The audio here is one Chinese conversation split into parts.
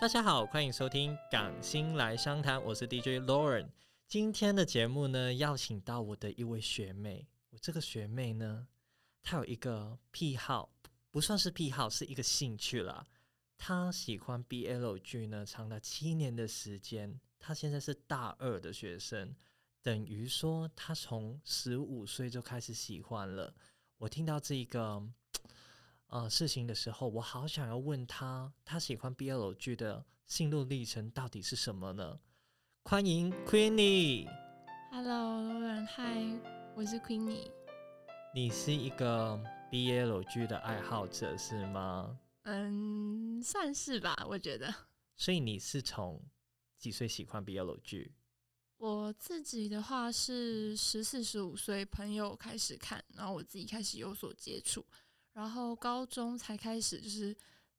大家好，欢迎收听《港星来商谈》，我是 DJ Lauren。今天的节目呢，邀请到我的一位学妹。我这个学妹呢，她有一个癖好，不算是癖好，是一个兴趣啦。她喜欢 BL 剧呢，长达七年的时间。她现在是大二的学生，等于说她从十五岁就开始喜欢了。我听到这个。呃，事情的时候，我好想要问他，他喜欢 BL 剧的心路历程到底是什么呢？欢迎 Queenie。Hello，嗨，我是 Queenie。你是一个 BL 剧的爱好者是吗？嗯，算是吧，我觉得。所以你是从几岁喜欢 BL 剧？我自己的话是十四、十五岁，朋友开始看，然后我自己开始有所接触。然后高中才开始，就是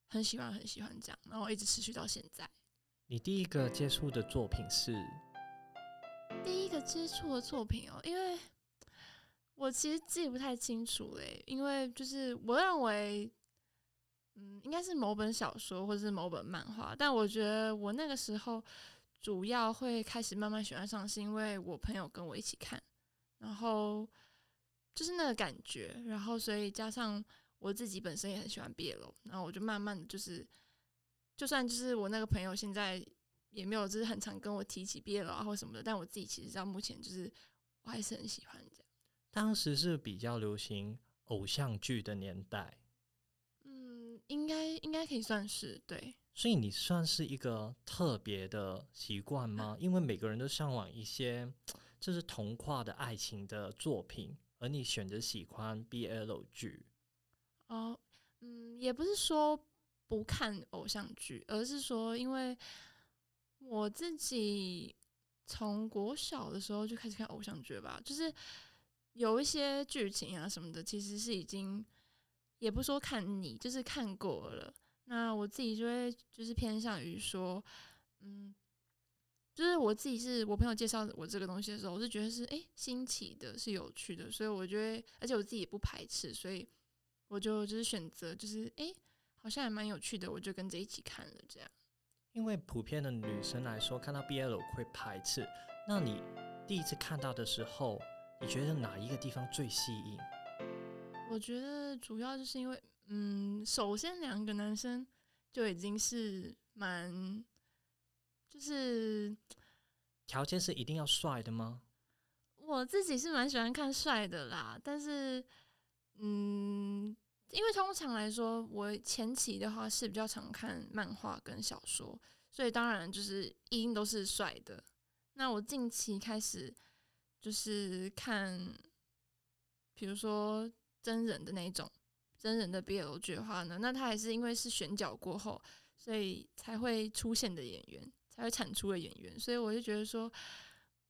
很喜欢很喜欢这样，然后一直持续到现在。你第一个接触的作品是？第一个接触的作品哦，因为我其实记不太清楚嘞，因为就是我认为，嗯，应该是某本小说或者是某本漫画，但我觉得我那个时候主要会开始慢慢喜欢上，是因为我朋友跟我一起看，然后就是那个感觉，然后所以加上。我自己本身也很喜欢毕业楼，然后我就慢慢的就是，就算就是我那个朋友现在也没有就是很常跟我提起毕业楼啊或什么的，但我自己其实到目前就是我还是很喜欢这样。当时是比较流行偶像剧的年代，嗯，应该应该可以算是对。所以你算是一个特别的习惯吗？因为每个人都向往一些就是童话的爱情的作品，而你选择喜欢 BL 剧。哦，嗯，也不是说不看偶像剧，而是说，因为我自己从国小的时候就开始看偶像剧吧，就是有一些剧情啊什么的，其实是已经也不说看你，就是看过了。那我自己就会就是偏向于说，嗯，就是我自己是我朋友介绍我这个东西的时候，我是觉得是哎新奇的，是有趣的，所以我觉得，而且我自己也不排斥，所以。我就就是选择，就是哎，好像还蛮有趣的，我就跟着一起看了这样。因为普遍的女生来说，看到 BL 会排斥。那你第一次看到的时候，你觉得哪一个地方最吸引？我觉得主要就是因为，嗯，首先两个男生就已经是蛮，就是条件是一定要帅的吗？我自己是蛮喜欢看帅的啦，但是，嗯。因为通常来说，我前期的话是比较常看漫画跟小说，所以当然就是一定都是帅的。那我近期开始就是看，比如说真人的那种真人的 BL 剧的话呢，那他还是因为是选角过后，所以才会出现的演员，才会产出的演员，所以我就觉得说。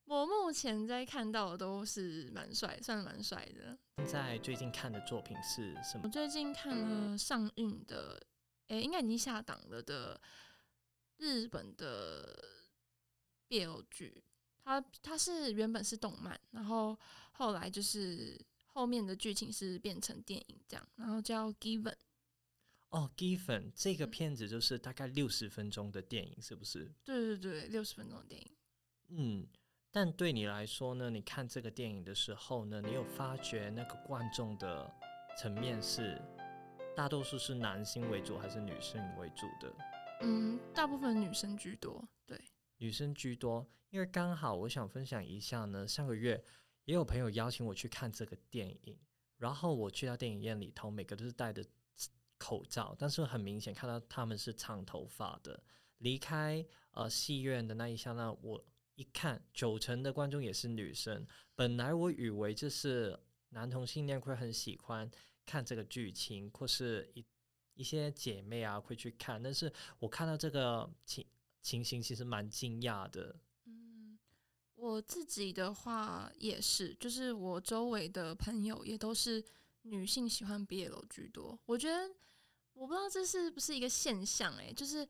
我目前在看到的都是蛮帅，算蛮帅的。现在最近看的作品是什么？我最近看了上映的，诶，应该已经下档了的日本的 BL 剧。它它是原本是动漫，然后后来就是后面的剧情是变成电影这样，然后叫 Given。哦，Given 这个片子就是大概六十分钟的电影，是不是？对对对，六十分钟的电影。嗯。但对你来说呢？你看这个电影的时候呢，你有发觉那个观众的层面是大多数是男性为主还是女性为主的？嗯，大部分女生居多。对，女生居多。因为刚好我想分享一下呢，上个月也有朋友邀请我去看这个电影，然后我去到电影院里头，每个都是带着口罩，但是很明显看到他们是长头发的。离开呃戏院的那一刹那，我。一看九成的观众也是女生，本来我以为就是男同性恋会很喜欢看这个剧情，或是一一些姐妹啊会去看，但是我看到这个情情形，其实蛮惊讶的。嗯，我自己的话也是，就是我周围的朋友也都是女性喜欢 BL 居多。我觉得我不知道这是不是一个现象，诶，就是。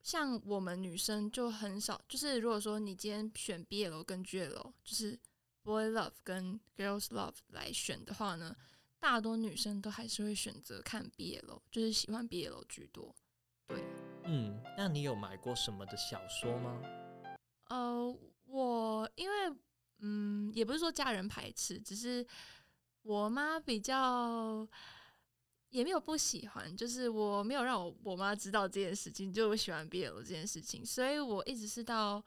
像我们女生就很少，就是如果说你今天选 BL 跟 GL，就是 Boy Love 跟 Girls Love 来选的话呢，大多女生都还是会选择看 BL，就是喜欢 BL 居多。对，嗯，那你有买过什么的小说吗？呃，我因为嗯，也不是说家人排斥，只是我妈比较也没有不喜欢，就是我没有让我我妈知道这件事情，就我喜欢 BL 这件事情，所以我一直是到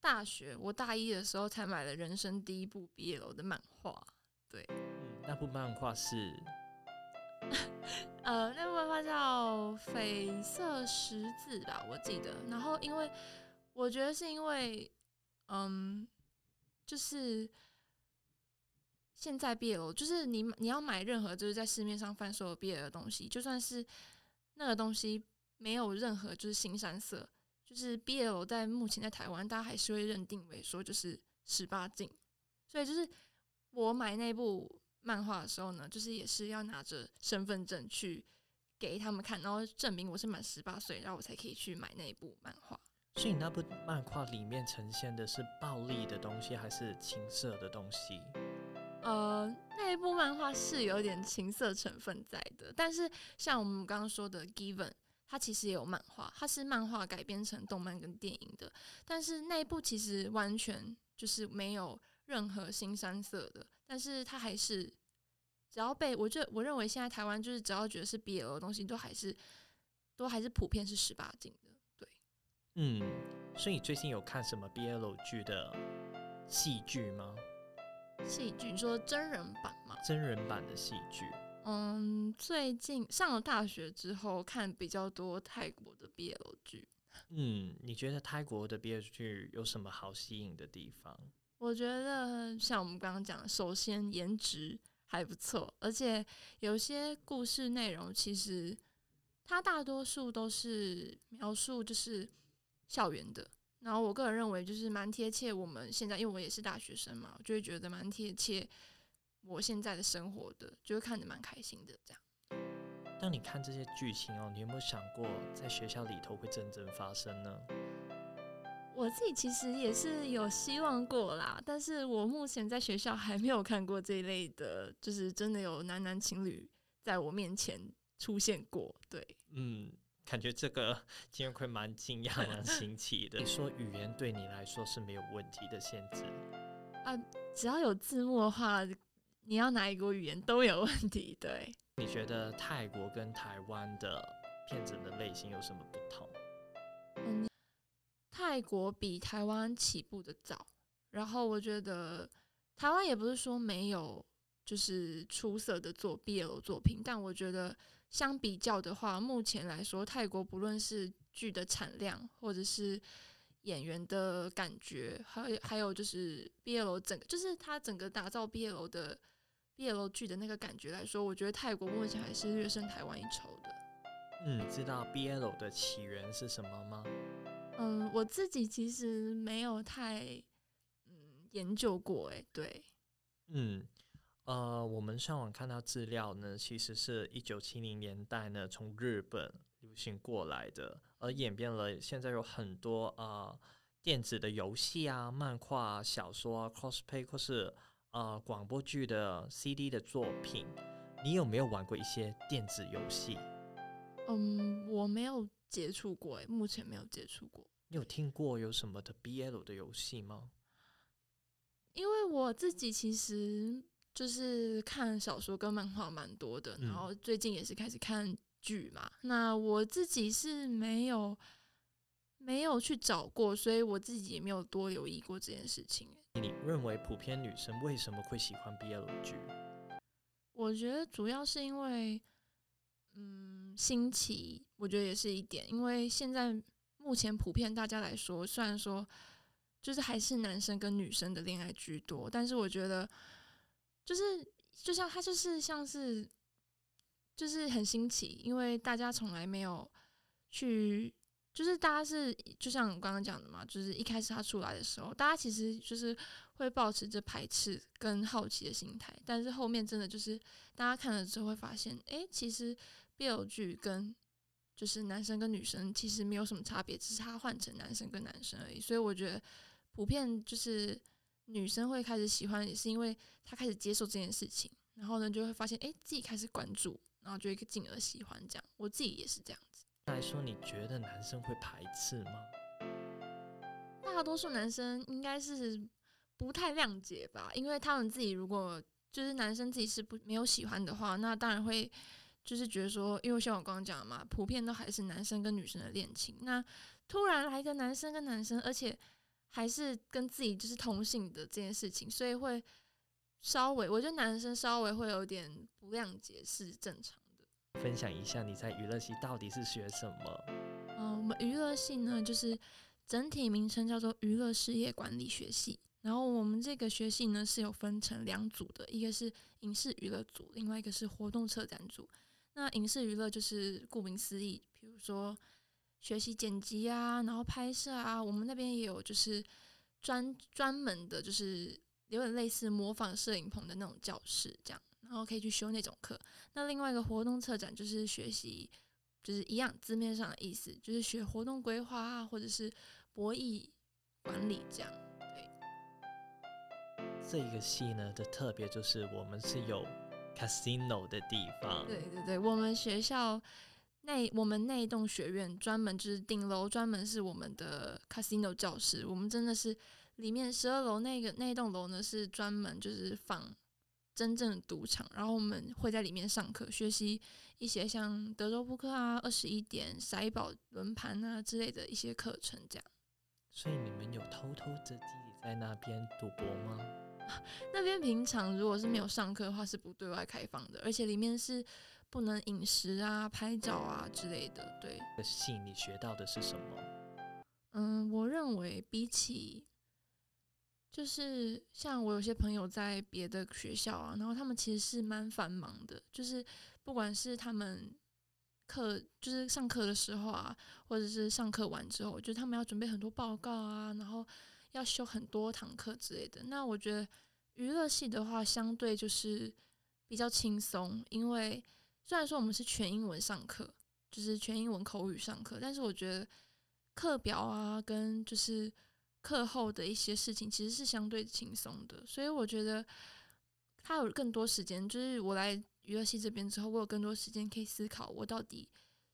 大学我大一的时候才买了人生第一部 BL 的漫画。对，嗯，那部漫画是 呃，那部漫画叫《绯色十字》吧，我记得。然后因为我觉得是因为，嗯，就是现在 BL，就是你你要买任何就是在市面上贩售 BL 的东西，就算是那个东西没有任何就是新山色，就是 BL 在目前在台湾，大家还是会认定为说就是十八禁，所以就是我买那部漫画的时候呢，就是也是要拿着身份证去给他们看，然后证明我是满十八岁，然后我才可以去买那部漫画。所以你那部漫画里面呈现的是暴力的东西，还是情色的东西？呃，那一部漫画是有点情色成分在的，但是像我们刚刚说的《Given》，它其实也有漫画，它是漫画改编成动漫跟电影的，但是那一部其实完全就是没有任何新三色的，但是它还是只要被我觉我认为现在台湾就是只要觉得是 BL 的东西，都还是都还是普遍是十八禁的。对，嗯，所以你最近有看什么 BL 剧的戏剧吗？戏剧你说真人版吗？真人版的戏剧？嗯，最近上了大学之后看比较多泰国的 BL 剧。嗯，你觉得泰国的 BL 剧有什么好吸引的地方？我觉得像我们刚刚讲的，首先颜值还不错，而且有些故事内容其实它大多数都是描述就是校园的。然后我个人认为就是蛮贴切我们现在，因为我也是大学生嘛，我就会觉得蛮贴切我现在的生活的，就会看着蛮开心的这样。当你看这些剧情哦，你有没有想过在学校里头会真正发生呢？我自己其实也是有希望过啦，但是我目前在学校还没有看过这一类的，就是真的有男男情侣在我面前出现过。对，嗯，感觉这个今天会蛮惊讶、蛮新奇的。你 说语言对你来说是没有问题的限制？啊，只要有字幕的话，你要哪一国语言都有问题。对，你觉得泰国跟台湾的片子的类型有什么不同？嗯，泰国比台湾起步的早，然后我觉得台湾也不是说没有就是出色的做 BL 作品，但我觉得相比较的话，目前来说，泰国不论是剧的产量，或者是演员的感觉，还有还有就是 BL 整个就是它整个打造 BL 的 BL 剧的那个感觉来说，我觉得泰国目前还是略胜台湾一筹的。嗯，知道 BL 的起源是什么吗？嗯，我自己其实没有太嗯研究过，哎，对，嗯，呃，我们上网看到资料呢，其实是一九七零年代呢从日本流行过来的，而演变了现在有很多呃电子的游戏啊、漫画、啊、小说啊、cosplay 或是呃广播剧的 CD 的作品。你有没有玩过一些电子游戏？嗯，我没有接触过，诶，目前没有接触过。你有听过有什么的 BL 的游戏吗？因为我自己其实就是看小说跟漫画蛮多的，然嗯后最近也是开始看剧嘛。那我自己是没有没有去找过，所以我自己也没有多留意过这件事情。你认为普遍女生为什么会喜欢 BL 剧？我觉得主要是因为，嗯，新奇，我觉得也是一点。因为现在目前普遍大家来说，虽然说就是还是男生跟女生的恋爱居多，但是我觉得就是就像他就是像是就是很新奇，因为大家从来没有去。就是大家是就像我刚刚讲的嘛，就是一开始他出来的时候，大家其实就是会保持着排斥跟好奇的心态，但是后面真的就是大家看了之后会发现，诶，其实 BL 剧跟就是男生跟女生其实没有什么差别，只是他换成男生跟男生而已。所以我觉得普遍就是女生会开始喜欢，也是因为她开始接受这件事情，然后呢就会发现，诶，自己开始关注，然后就会进而喜欢这样。我自己也是这样子。来说，你觉得男生会排斥吗？大多数男生应该是不太谅解吧，因为他们自己如果就是男生自己是不没有喜欢的话，那当然会就是觉得说，因为像我刚刚讲的嘛，普遍都还是男生跟女生的恋情，那突然来一个男生跟男生，而且还是跟自己就是同性的这件事情，所以会稍微，我觉得男生稍微会有点不谅解是正常的。分享一下你在娱乐系到底是学什么？嗯、我们娱乐系呢，就是整体名称叫做娱乐事业管理学系。然后我们这个学系呢是有分成两组的，一个是影视娱乐组，另外一个是活动策展组。那影视娱乐就是顾名思义，比如说学习剪辑啊，然后拍摄啊，我们那边也有就是专专门的，就是有点类似模仿摄影棚的那种教室这样，然后可以去修那种课。那另外一个活动策展就是学习，就是一样字面上的意思，就是学活动规划啊，或者是博弈管理这样。对这一个系呢的特别就是我们是有 casino 的地方，对对对，我们学校那我们那一栋学院专门就是顶楼专门是我们的 casino 教室，我们真的是里面十二楼那个那一栋楼呢是专门就是放真正的赌场，然后我们会在里面上课学习一些像德州扑克啊、二十一点、骰宝轮盘啊之类的一些课程，这样。所以你们有偷偷的自己在那边赌博吗？那边平常如果是没有上课的话，是不对外开放的，而且里面是不能饮食啊、拍照啊之类的。对，这个系你学到的是什么？嗯，我认为比起就是像我有些朋友在别的学校啊，然后他们其实是蛮繁忙的，就是不管是他们课就是上课的时候啊，或者是上课完之后，就是他们要准备很多报告啊，然后要修很多堂课之类的。那我觉得娱乐系的话，相对就是比较轻松，因为虽然说我们是全英文上课，就是全英文口语上课，但是我觉得课表啊，跟就是课后的一些事情，其实是相对轻松的。所以我觉得他有更多时间，就是我来娱乐系这边之后，我有更多时间可以思考，我到底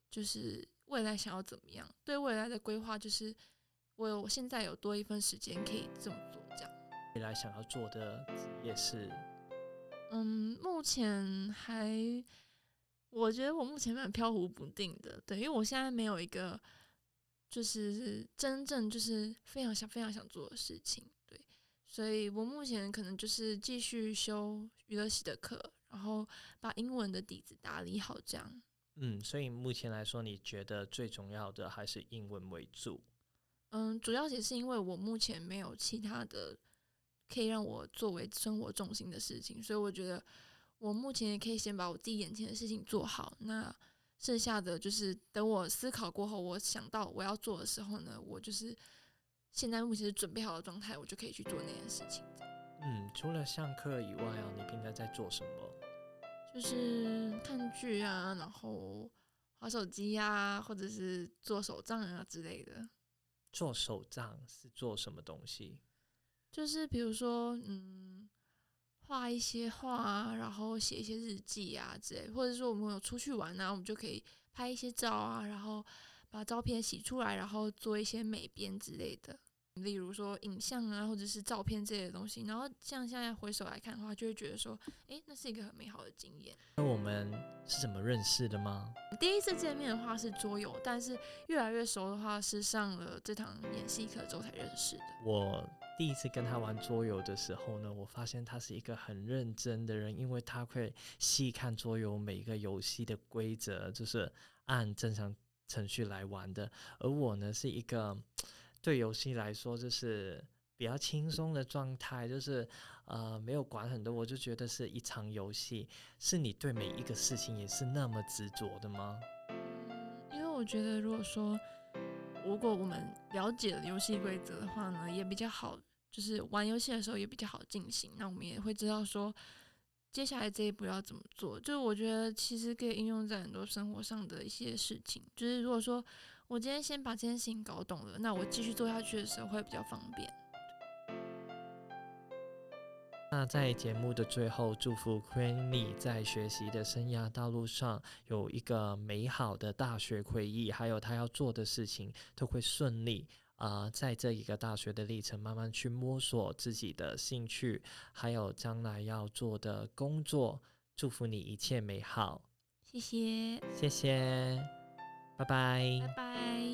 就是未来想要怎么样，对未来的规划，就是我有我现在有多一份时间可以这么做，这样。未来想要做的职业是嗯，目前还，我觉得我目前蛮飘忽不定的，对，因为我现在没有一个就是真正就是非常想非常想做的事情，对，所以我目前可能就是继续修娱乐系的课，然后把英文的底子打理好，这样。嗯，所以目前来说，你觉得最重要的还是英文为主？嗯，主要也是因为我目前没有其他的可以让我作为生活重心的事情，所以我觉得我目前也可以先把我自己眼前的事情做好。那剩下的就是等我思考过后，我想到我要做的时候呢，我就是现在目前是准备好的状态，我就可以去做那件事情。嗯，除了上课以外啊，你平常在做什么？就是看剧啊，然后划手机啊，或者是做手账啊之类的。做手账是做什么东西？就是比如说，嗯，画一些画啊，然后写一些日记啊之类，或者说我们有出去玩啊，我们就可以拍一些照啊，然后把照片洗出来，然后做一些美编之类的。例如说影像啊，或者是照片这类的东西，然后像现在回首来看的话，就会觉得说，诶，那是一个很美好的经验。那我们是怎么认识的吗？第一次见面的话是桌游，但是越来越熟的话是上了这堂演戏课之后才认识的。我第一次跟他玩桌游的时候呢，我发现他是一个很认真的人，因为他会细看桌游每一个游戏的规则，就是按正常程序来玩的。而我呢，是一个对游戏来说就是比较轻松的状态，就是呃没有管很多，我就觉得是一场游戏。是你对每一个事情也是那么执着的吗？因为我觉得，如果说如果我们了解了游戏规则的话呢，也比较好，就是玩游戏的时候也比较好进行。那我们也会知道说，接下来这一步要怎么做。就是我觉得其实可以应用在很多生活上的一些事情。就是如果说我今天先把这件事情搞懂了，那我继续做下去的时候会比较方便。那在节目的最后，祝福 q u e e n y 在学习的生涯道路上有一个美好的大学回忆，还有他要做的事情都会顺利。啊，在这一个大学的历程，慢慢去摸索自己的兴趣，还有将来要做的工作。祝福你一切美好，谢谢，谢谢，拜拜，拜拜。